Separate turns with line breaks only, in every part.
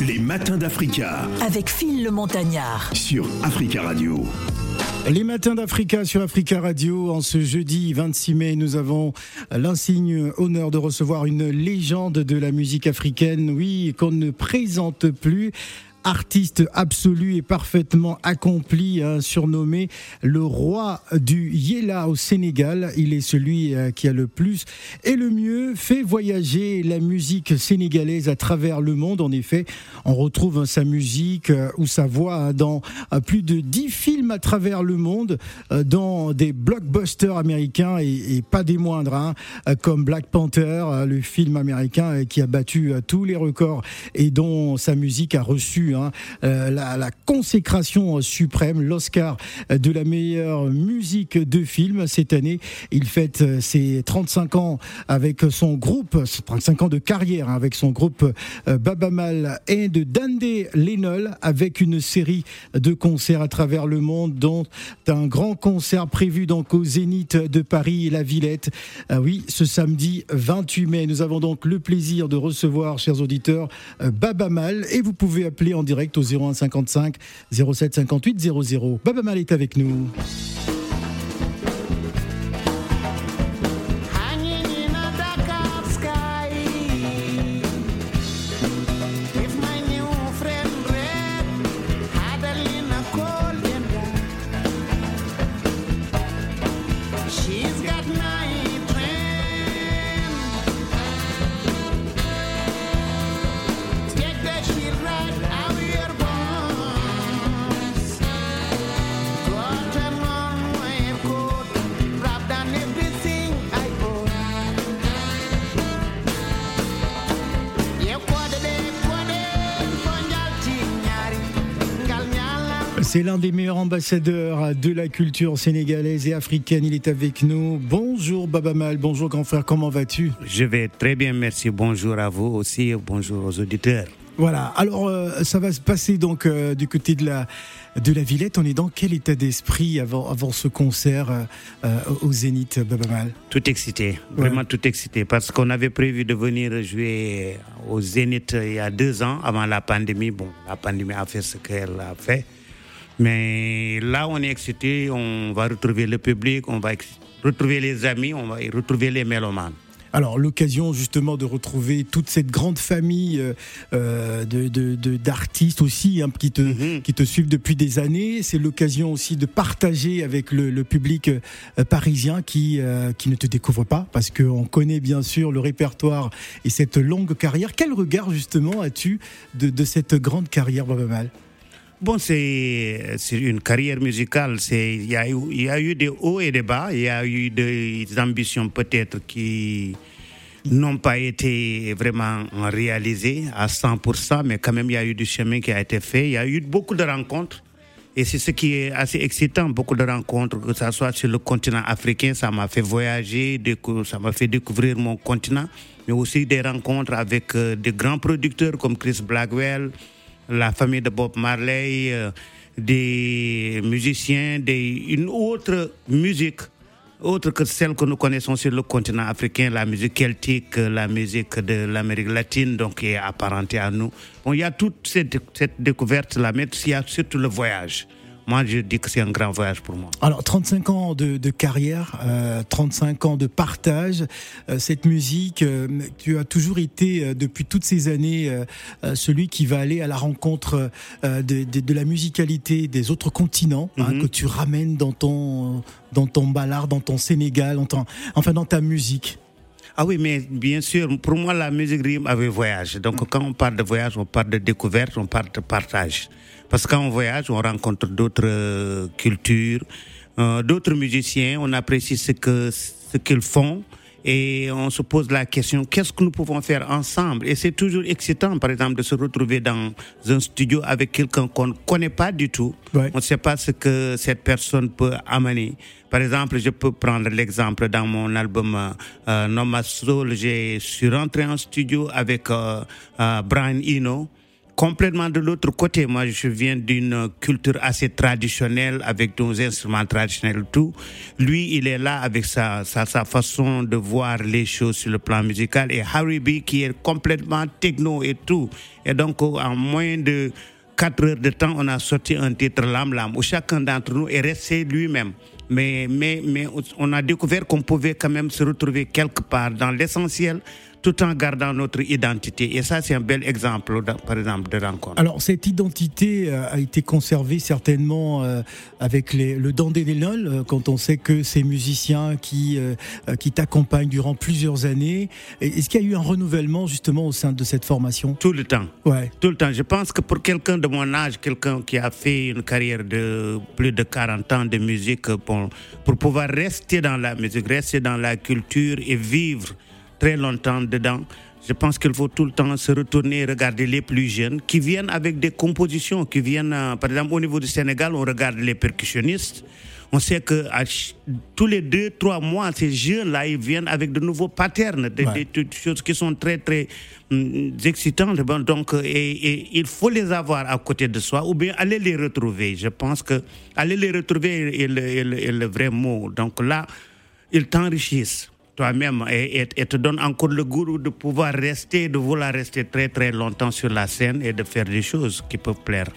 Les matins d'Africa.
Avec Phil le Montagnard.
Sur Africa Radio.
Les matins d'Africa sur Africa Radio. En ce jeudi 26 mai, nous avons l'insigne honneur de recevoir une légende de la musique africaine, oui, qu'on ne présente plus artiste absolu et parfaitement accompli, hein, surnommé le roi du Yéla au Sénégal. Il est celui euh, qui a le plus et le mieux fait voyager la musique sénégalaise à travers le monde. En effet, on retrouve sa musique euh, ou sa voix hein, dans euh, plus de 10 films à travers le monde, dans des blockbusters américains et, pas des moindres, hein, comme Black Panther, le film américain qui a battu tous les records et dont sa musique a reçu Hein, euh, la, consécration suprême, l'Oscar de la meilleure musique de film cette année. Il fête euh, ses 35 ans avec son groupe, 35 ans de carrière hein, avec son groupe euh, Babamal et de Dande Lenol avec une série de concerts à travers le monde, dont un grand concert prévu donc au Zénith de Paris et la Villette. Ah oui, ce samedi 28 mai. Nous avons donc le plaisir de recevoir, chers auditeurs, Babamal et vous pouvez appeler en direct au 01 55 07 58 00. Baba Mal est avec nous. C'est l'un des meilleurs ambassadeurs de la culture sénégalaise et africaine. Il est avec nous. Bonjour Baba Mal, bonjour grand frère, comment vas-tu?
Je vais très bien, merci. Bonjour à vous aussi, bonjour aux auditeurs.
Voilà, alors euh, ça va se passer donc euh, du côté de la, de la Villette. On est dans quel état d'esprit avant, avant ce concert euh, au Zénith, Baba Mal?
Tout excité, vraiment tout excité, parce qu'on avait prévu de venir jouer au Zénith il y a deux ans, avant la pandémie. Bon, la pandémie a fait ce qu'elle a fait. Mais là, on est excité, on va retrouver le public, on va retrouver les amis, on va retrouver les mélomanes.
Alors l'occasion justement de retrouver toute cette grande famille euh, euh d'artistes de, aussi hein, qui, te, mhm. qui te suivent depuis des années. C'est l'occasion aussi de partager avec le, public euh, parisien qui, euh, qui ne te découvre pas parce qu'on connaît bien sûr le répertoire et cette longue carrière. Quel regard justement as-tu de, de cette grande carrière Baba Mal
Bon, c'est une carrière musicale. Il y, a eu, des hauts et des bas. Il y a eu des ambitions peut-être qui n'ont pas été vraiment réalisées à 100%, mais quand même, il y a eu du chemin qui a été fait. Il y a eu beaucoup de rencontres. Et c'est ce qui est assez excitant, beaucoup de rencontres, que ce soit sur le continent africain, ça m'a fait voyager, ça m'a fait découvrir mon continent, mais aussi des rencontres avec euh, des grands producteurs comme Chris Blackwell, la famille de Bob Marley, euh, des musiciens, des, une autre musique autre que celle que nous connaissons sur le continent africain, la musique celtique, la musique de l'Amérique latine, donc qui est apparentée à nous. Bon, il y a toute cette, cette découverte-là, mais il y a surtout le voyage moi, je dis que c'est un grand voyage pour moi.
Alors, 35 ans de, carrière, 35 euh, ans de partage, euh, cette musique, euh, tu as toujours été, depuis toutes ces années, celui qui va aller à la rencontre de, la musicalité des autres continents, hein, mhm. que tu ramènes dans ton, dans ton ballard, dans ton Sénégal, enfin dans ta musique.
Ah oui, mais bien sûr, pour moi, la musique rime avec voyage. Donc, quand on parle de voyage, on parle de découverte, on parle de partage. Parce qu'en voyage, on rencontre d'autres euh, cultures, euh, d'autres musiciens, on apprécie ce que ce qu'ils font. Et on se pose la question qu'est-ce que nous pouvons faire ensemble? Et c'est toujours excitant par exemple de se retrouver dans un studio avec quelqu'un qu'on ne connaît pas du tout. On ne sait pas ce que cette personne peut amener. Par exemple je peux prendre l'exemple dans mon album euh, euh Nomad Soul je suis rentré en studio avec euh, Brian Eno complètement de l'autre côté. Moi, je viens d'une culture assez traditionnelle avec nos instruments traditionnels, tout. Lui, il est là avec sa, sa, façon de voir les choses sur le plan musical. Et Harry B, qui est complètement techno et tout. Et donc, en moins de quatre heures de temps, on a sorti un titre Lam Lam, où chacun d'entre nous est resté lui-même. Mais, mais, mais on a découvert qu'on pouvait quand même se retrouver quelque part dans l'essentiel tout en gardant notre identité. Et ça, c'est un bel exemple, par exemple, de rencontre.
Alors, cette identité euh, a été conservée certainement euh, avec les, le Dandélénol, euh, quand on sait que ces musiciens qui, qui t'accompagnent durant plusieurs années. Est-ce qu'il y a eu un renouvellement justement au sein de cette formation?
Tout le temps.
Ouais.
Tout le temps. Je pense que pour quelqu'un de mon âge, quelqu'un qui a fait une carrière de plus de 40 ans de musique, pour, pour pouvoir rester dans la musique, rester dans la culture et vivre très longtemps dedans. Je pense qu'il faut tout le temps se retourner et regarder les plus jeunes qui viennent avec des compositions, qui viennent, euh, par exemple, au niveau du Sénégal, on regarde les percussionnistes. On sait que tous les deux, trois mois, ces jeunes-là, ils viennent avec de nouveaux patterns, des, choses qui sont très, très hum, excitantes. Donc, et, il faut les avoir à côté de soi ou bien aller les retrouver. Je pense que aller les retrouver est le vrai mot. Donc là, ils t'enrichissent toi-même et, te donne encore le goût de pouvoir rester, de vouloir rester très très longtemps sur la scène et de faire des choses qui peuvent plaire.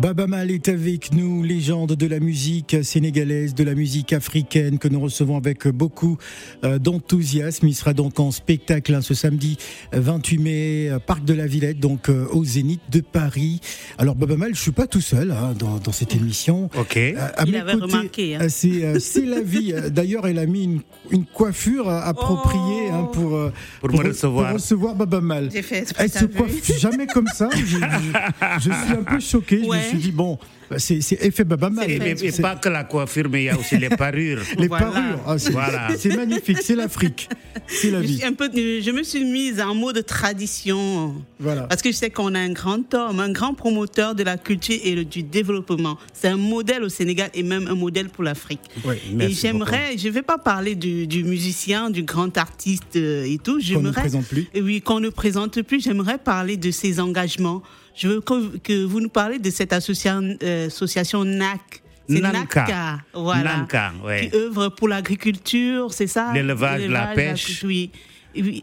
Babamal est avec nous, légende de la musique sénégalaise, de la musique africaine, que nous recevons avec beaucoup euh, d'enthousiasme. Il sera donc en spectacle hein, ce samedi 28 mai, euh, Parc de la Villette, donc euh, au Zénith de Paris. Alors Babamal, je suis pas tout seul hein, dans, cette émission.
Ok.
Il avait remarqué. Hein.
C'est la vie. D'ailleurs, elle a mis une, coiffure appropriée hein,
oh. pour, pour, me recevoir.
Pour recevoir Babamal. Elle se coiffe jamais comme ça. Je, suis un peu choqué me suis dit, bon, c'est effet Babamal.
Et, pas que la coiffure, mais il y a aussi les parures.
les parures, ah, c'est magnifique, c'est l'Afrique, c'est la vie.
un peu, je me suis mise en mode tradition. Voilà. Parce que je sais qu'on a un grand homme, un grand promoteur de la culture et du développement. C'est un modèle au Sénégal et même un modèle pour l'Afrique. et j'aimerais, je ne vais pas parler du, du, musicien, du grand artiste euh, et tout.
Qu'on ne présente plus.
Oui, qu'on ne présente plus. J'aimerais parler de ses engagements je veux que, vous nous parlez de cette association, euh, association NAC.
Nanka.
voilà. Qui œuvre pour l'agriculture, c'est ça?
L'élevage, la pêche.
oui.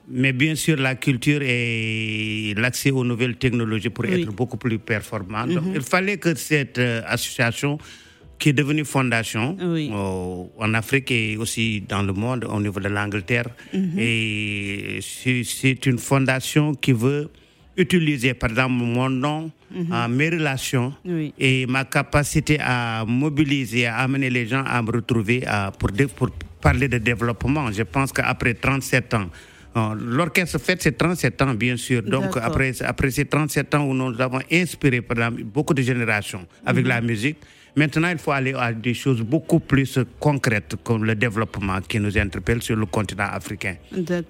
Mais bien sûr, la culture et l'accès aux nouvelles technologies pour être beaucoup plus performant. Mhm. il fallait que cette euh, association, qui est devenue fondation en Afrique et aussi dans le monde, au niveau de l'Angleterre, mhm. et c'est une fondation qui veut utiliser, par exemple, mon nom, mhm. mes relations et ma capacité à mobiliser, à amener les gens à me retrouver pour, pour parler de développement. Je pense qu'après 37 ans, euh, L'orchestre fête ses 37 ans, bien sûr. Donc, après, après ces 37 ans où nous avons inspiré beaucoup de générations avec mhm. la musique, Maintenant, il faut aller à des choses beaucoup plus concrètes comme le développement qui nous interpelle sur le continent africain.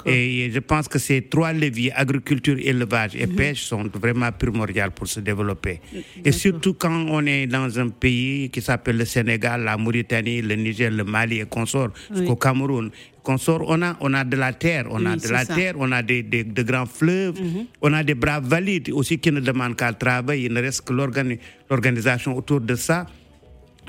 Et je pense que ces trois leviers, agriculture, élevage et mhm. pêche, sont vraiment primordiaux pour se développer. Et surtout quand on est dans un pays qui s'appelle le Sénégal, la Mauritanie, le Niger, le Mali et consorts, jusqu'au Cameroun, consort, on a, on a de la terre, on a de la terre, on a des, des, de grands fleuves, mhm. on a des bras valides aussi qui ne demandent qu'à travailler. Il ne reste que l'organisation autour de ça.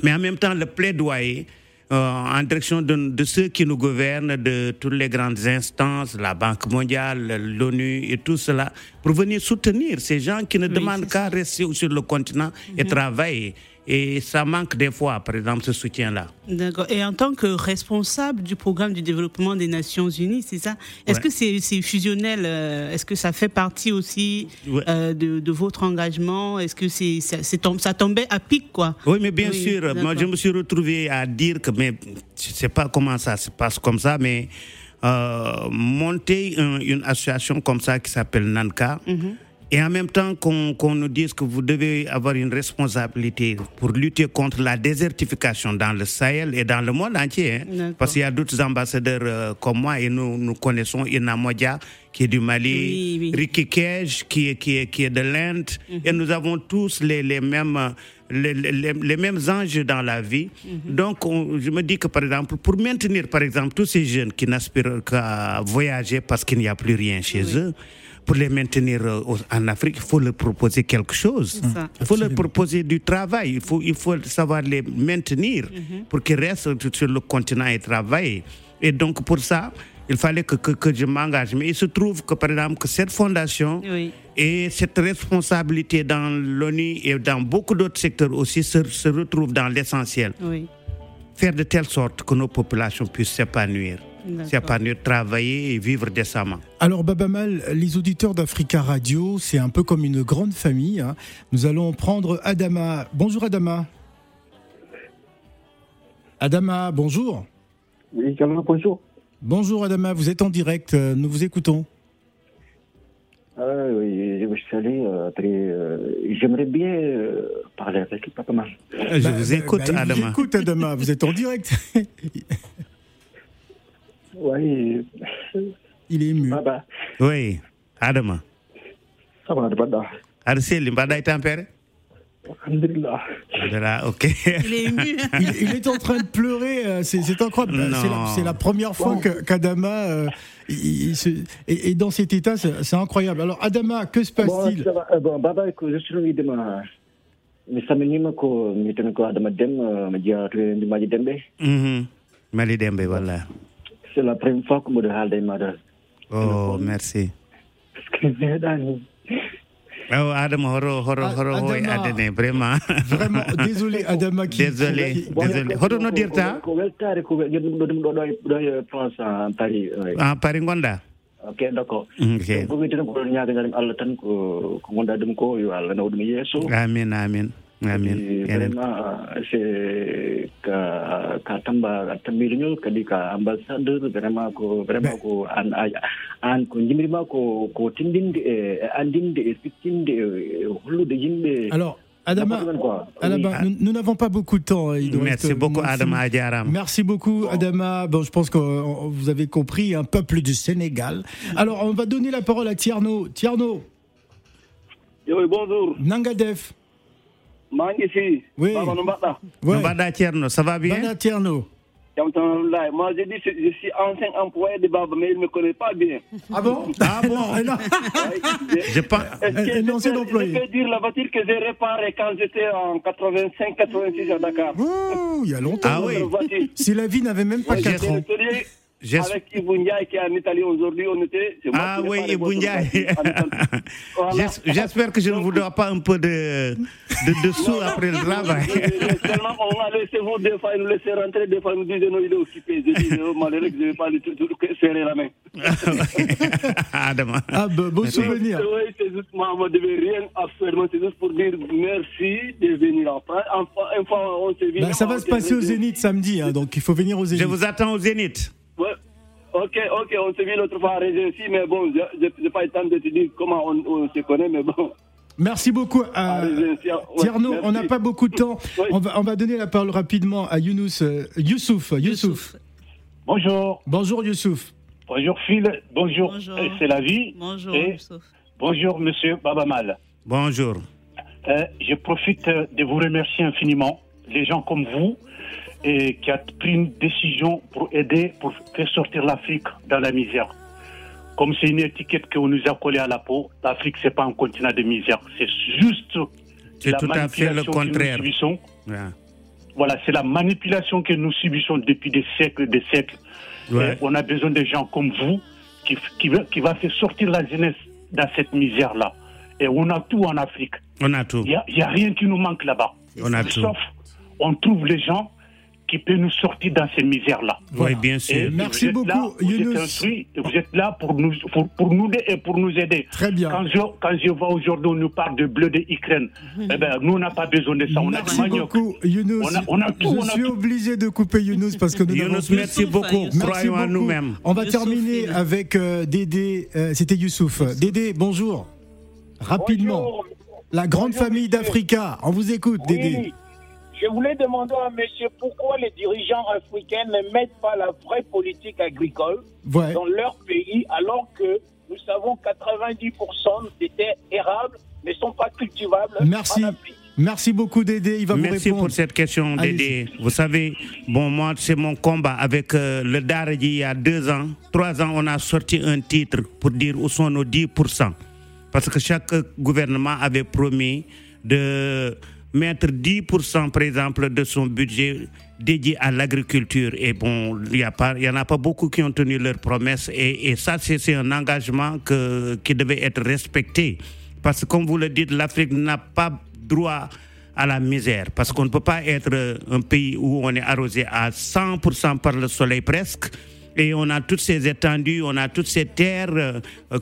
Mais en même temps, le plaidoyer euh, en direction de, ceux qui nous gouvernent, de toutes les grandes instances, la Banque mondiale, l'ONU et tout cela, pour venir soutenir ces gens qui ne demandent qu'à rester sur le continent et mhm. travailler. Et ça manque des fois, par exemple, ce soutien-là.
D'accord. Et en tant que responsable du programme du développement des Nations Unies, c'est ça? Est-ce que c'est fusionnel euh, Est-ce que ça fait partie aussi euh, de, votre engagement? Est-ce que c'est ça, tombait à pic, quoi?
Oui, mais bien sûr. Moi, je me suis retrouvé à dire que, mais je ne sais pas comment ça se passe comme ça, mais euh, monter une association comme ça qui s'appelle NANCA. Mhm. Et en même temps qu'on nous dise que vous devez avoir une responsabilité pour lutter contre la désertification dans le Sahel et dans le monde entier. Hein. Parce qu'il y a d'autres ambassadeurs euh, comme moi et nous, nous connaissons Ina Modia qui est du Mali, Ricky Kej qui est, qui est, qui est de l'Inde. Mhm. Et nous avons tous les, les mêmes... Les, les, mêmes enjeux dans la vie. Mhm. Donc, je me dis que, par exemple, pour maintenir, par exemple, tous ces jeunes qui n'aspirent qu'à voyager parce qu'il n'y a plus rien chez eux, pour les maintenir euh, en Afrique, il faut leur proposer quelque chose. Il faut leur proposer du travail. Il faut, il faut savoir les maintenir mhm. pour qu'ils restent sur le continent et travaillent. Et donc, pour ça, il fallait que, que, je m'engage. Mais il se trouve que, par exemple, que cette fondation et cette responsabilité dans l'ONU et dans beaucoup d'autres secteurs aussi se, se retrouvent dans l'essentiel. Faire de telle sorte que nos populations puissent s'épanouir s'épanouir, travailler et vivre décemment.
Alors Babamal, les auditeurs d'Africa Radio, c'est un peu comme une grande famille. Hein. Nous allons prendre Adama. Bonjour Adama. Adama, bonjour.
Oui, bonjour.
Bonjour Adama, vous êtes en direct, euh, nous vous écoutons.
Ah, oui, je euh, euh, J'aimerais bien parler avec Papa Mal.
Je bah, vous écoute, bah, Adama. Je vous
écoute, Adama, vous êtes en direct.
Oui.
Il est ému.
Oui, Adama.
Ça va, Adama.
Arsèle, Mbada est tempéré?
Alhamdulillah.
ok.
Il est ému.
il, est en train de pleurer, euh, c'est incroyable. C'est la, première fois qu'Adama euh, est, dans cet état, c'est incroyable. Alors, Adama, que se passe-t-il?
Bon, Baba, c'est la première fois que je haalde mada
oh merci.
Parce que meeɗani
Oh, Adama horo horo horo hoy adene vraiment.
Vraiment désolé Adama
désolé désolé hoto no dirta
ko weltare ko ɗum ɗo ɗum ɗo ɗo ɗo France en Paris
en Paris gonda
ok d'accord ok ko witene ko ɗon ñagañaɗum Allah tan ko ko gonda ɗum ko yo Allah nawa ɗum yeeso
amin amin amin
vraiment c'est ka ka tamba tambiriñol kadi ka ambassadeur vraiment ko vraiment ko an an ko jimirima ko ko tindinde e andinde e sikkinde e hollude yimɓe
alors Adama, Adama nous n'avons pas beaucoup de temps.
Il Merci beaucoup, Adama Adiaram.
Merci beaucoup, Adama. Bon, je pense que vous avez compris, un peuple du Sénégal. Alors, on va donner la parole à Tierno. Tierno.
Oui, bonjour.
Nangadef.
Maa ngi fii.
oui
Baba no mbaɗɗa.
oui mbaɗɗa Thierno ça va bien?
mbaɗɗa Thierno.
jam tan alhamdulilah moi je dis je suis ancien employé de Baba mais il ne me connaît pas bien.
ah bon? Ah bon non.
je pense.
un ancien employé.
Je peux dire la voiture que j'ai réparée quand j'étais en 85 86 à Dakar?
Oh, il y a longtemps.
Ah oui.
Si la vie n'avait même pas 4 ans.
Avec Ibou qui est en Italie aujourd'hui, on était.
Ah oui, Ibou J'espère que je ne vous dois pas un peu de, de, de sous après le travail.
Seulement, on a laissé vous des fois, nous laisser rentrer, des fois, nous disait non, il est occupé. Je dis, oh, malheureux que je ne vais pas lui serrer la main.
ah, ah bah, bon souvenir.
Oui, c'est juste, moi, je ne devais rien faire, c'est juste pour dire merci de venir en France. Enfin, on s'est vu.
Bah, ça va se passer au Zénith samedi, hein, donc il faut venir au Zénith.
Je vous attends au Zénith.
Ok, ok, on s'est vu l'autre fois à Régency, mais bon, je n'ai pas eu le temps de te dire comment on, on se connaît, mais bon.
Merci beaucoup. Euh, Tierno, on n'a pas beaucoup de temps. On, va, on, va, donner la parole rapidement à Younous, euh, Youssouf, Youssouf.
Bonjour.
Bonjour Youssouf.
Bonjour Phil. Bonjour. C'est la vie.
Bonjour Youssouf.
Bonjour Monsieur Babamal.
Bonjour.
Euh, je profite de vous remercier infiniment. Les gens comme vous et qui a pris une décision pour aider, pour faire sortir l'Afrique dans la misère. Comme c'est une étiquette qu'on nous a collée à la peau, l'Afrique, c'est pas un continent de misère. C'est juste
la tout manipulation le contraire.
que nous subissons. Voilà, c'est la manipulation que nous subissons depuis des siècles et des siècles. on a besoin de gens comme vous qui, qui, qui va faire sortir la jeunesse dans cette misère-là. Et on a tout en Afrique.
On a tout.
Il n'y a, a, rien qui nous manque là-bas.
On a tout.
Sauf, on trouve les gens qui peut nous sortir dans ces misères-là.
Oui, bien sûr.
Merci beaucoup,
là, vous Êtes vous êtes là pour nous, pour, pour, nous et pour nous aider.
Très bien.
Quand je, quand je vois aujourd'hui, on nous parle de bleu de Ukraine. Eh ben, nous, on n'a pas besoin de ça. On
merci
a
beaucoup, Younous.
On a, on a tout,
je suis obligé de couper Younous parce que nous
Younous, merci beaucoup. Croyons à nous-mêmes.
On va terminer avec euh, Dédé. Euh, C'était Youssouf. Dédé, bonjour. Rapidement.
Bonjour.
La grande
Bonjour,
famille d'Africa. On vous écoute,
Oui.
Dédé.
Je voulais demander à monsieur pourquoi les dirigeants africains ne mettent pas la vraie politique agricole
Ouais.
dans leur pays alors que nous savons 90% des terres érables ne sont pas cultivables
Merci.
en Afrique.
Merci beaucoup, Dédé. Il va vous
Merci
répondre.
pour cette question. Dédé. Vous savez, bon, moi, c'est mon combat avec euh, le Darji il y a deux ans. Trois ans, on a sorti un titre pour dire où sont nos 10%. Parce que chaque gouvernement avait promis de mettre 10%, par exemple, de son budget dédié à l'agriculture. Et bon, il n'y en a pas beaucoup qui ont tenu leurs promesses. Et, ça, c'est un engagement qui devait être respecté. Parce que, comme vous le dites, l'Afrique n'a pas droit à la misère. Parce qu'on ne peut pas être un pays où on est arrosé à 100% par le soleil presque. Et on a toutes ces étendues, on a toutes ces terres euh,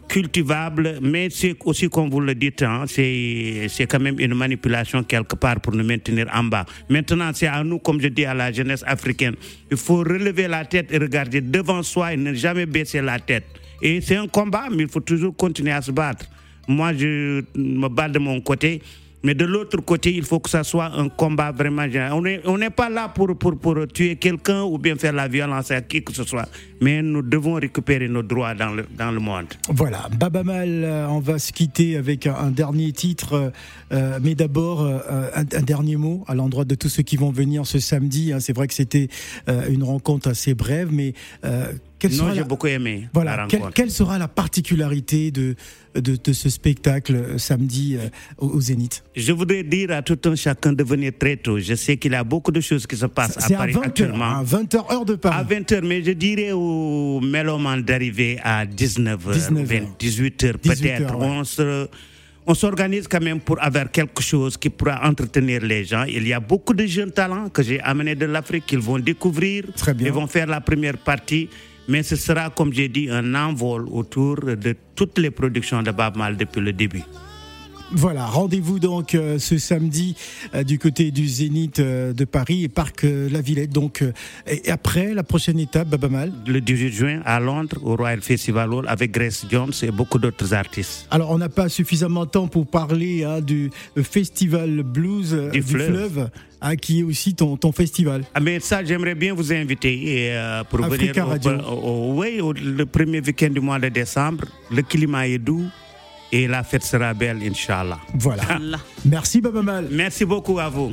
cultivables, mais c'est aussi, comme vous le dites, hein, c'est quand même une manipulation quelque part pour nous maintenir en bas. Maintenant, c'est à nous, comme je dis à la jeunesse africaine, il faut relever la tête et regarder devant soi et ne jamais baisser la tête. Et c'est un combat, mais il faut toujours continuer à se battre. Moi, je me bats de mon côté. Mais de l'autre côté, il faut que ça soit un combat vraiment général. On n'est pas là pour, pour, pour tuer quelqu'un ou bien faire la violence à qui que ce soit. Mais nous devons récupérer nos droits dans le, dans le monde.
Voilà, Baba Mal, euh, on va se quitter avec un, dernier titre, euh, euh, mais d'abord un, dernier mot à l'endroit de tous ceux qui vont venir ce samedi. hein. C'est vrai que c'était une rencontre assez brève, mais quelle
Non,
sera
j'ai
la-
beaucoup aimé
Voilà,
la
quelle, sera la particularité de, de, de ce spectacle euh, samedi euh, au, au Zénith?
Je voudrais dire à tout un chacun de venir très tôt. Je sais qu'il y a beaucoup de choses qui se passent à
C'est à
Paris
20h,
actuellement.
à 20h heure de
À
Paris.
20h, mais je dirais aux mélomanes d'arriver à 19h,
19h.
18h
18h,
peut-être.
ouais.
On se- on s'organise quand même pour avoir quelque chose qui pourra entretenir les gens. Il y a beaucoup de jeunes talents que j'ai amenés de l'Afrique qu'ils vont découvrir.
Très bien.
Ils vont faire la première partie. Mais ce sera, comme j'ai dit, un envol autour de toutes les productions de Bab Mal depuis le début.
Voilà, rendez-vous donc euh, ce samedi euh, du côté du Zénith euh, de Paris et Parc La Villette. Donc, et après, la prochaine étape, Baba Mal.
Le 18 juin à Londres, au Royal Festival Hall, avec Grace Jones et beaucoup d'autres artistes.
Alors, on n'a pas suffisamment de temps pour parler hein, du festival blues
Du
du,
fleuve.
fleuve, hein, qui est aussi ton, ton festival.
Ah, mais ça, j'aimerais bien vous inviter et, pour
Africa
venir au, au- au- oui, au- le premier week-end du mois de décembre. Le climat est doux et la fête sera belle, Inch'Allah.
Voilà.
Là.
Merci, Baba Mal.
Merci beaucoup à vous.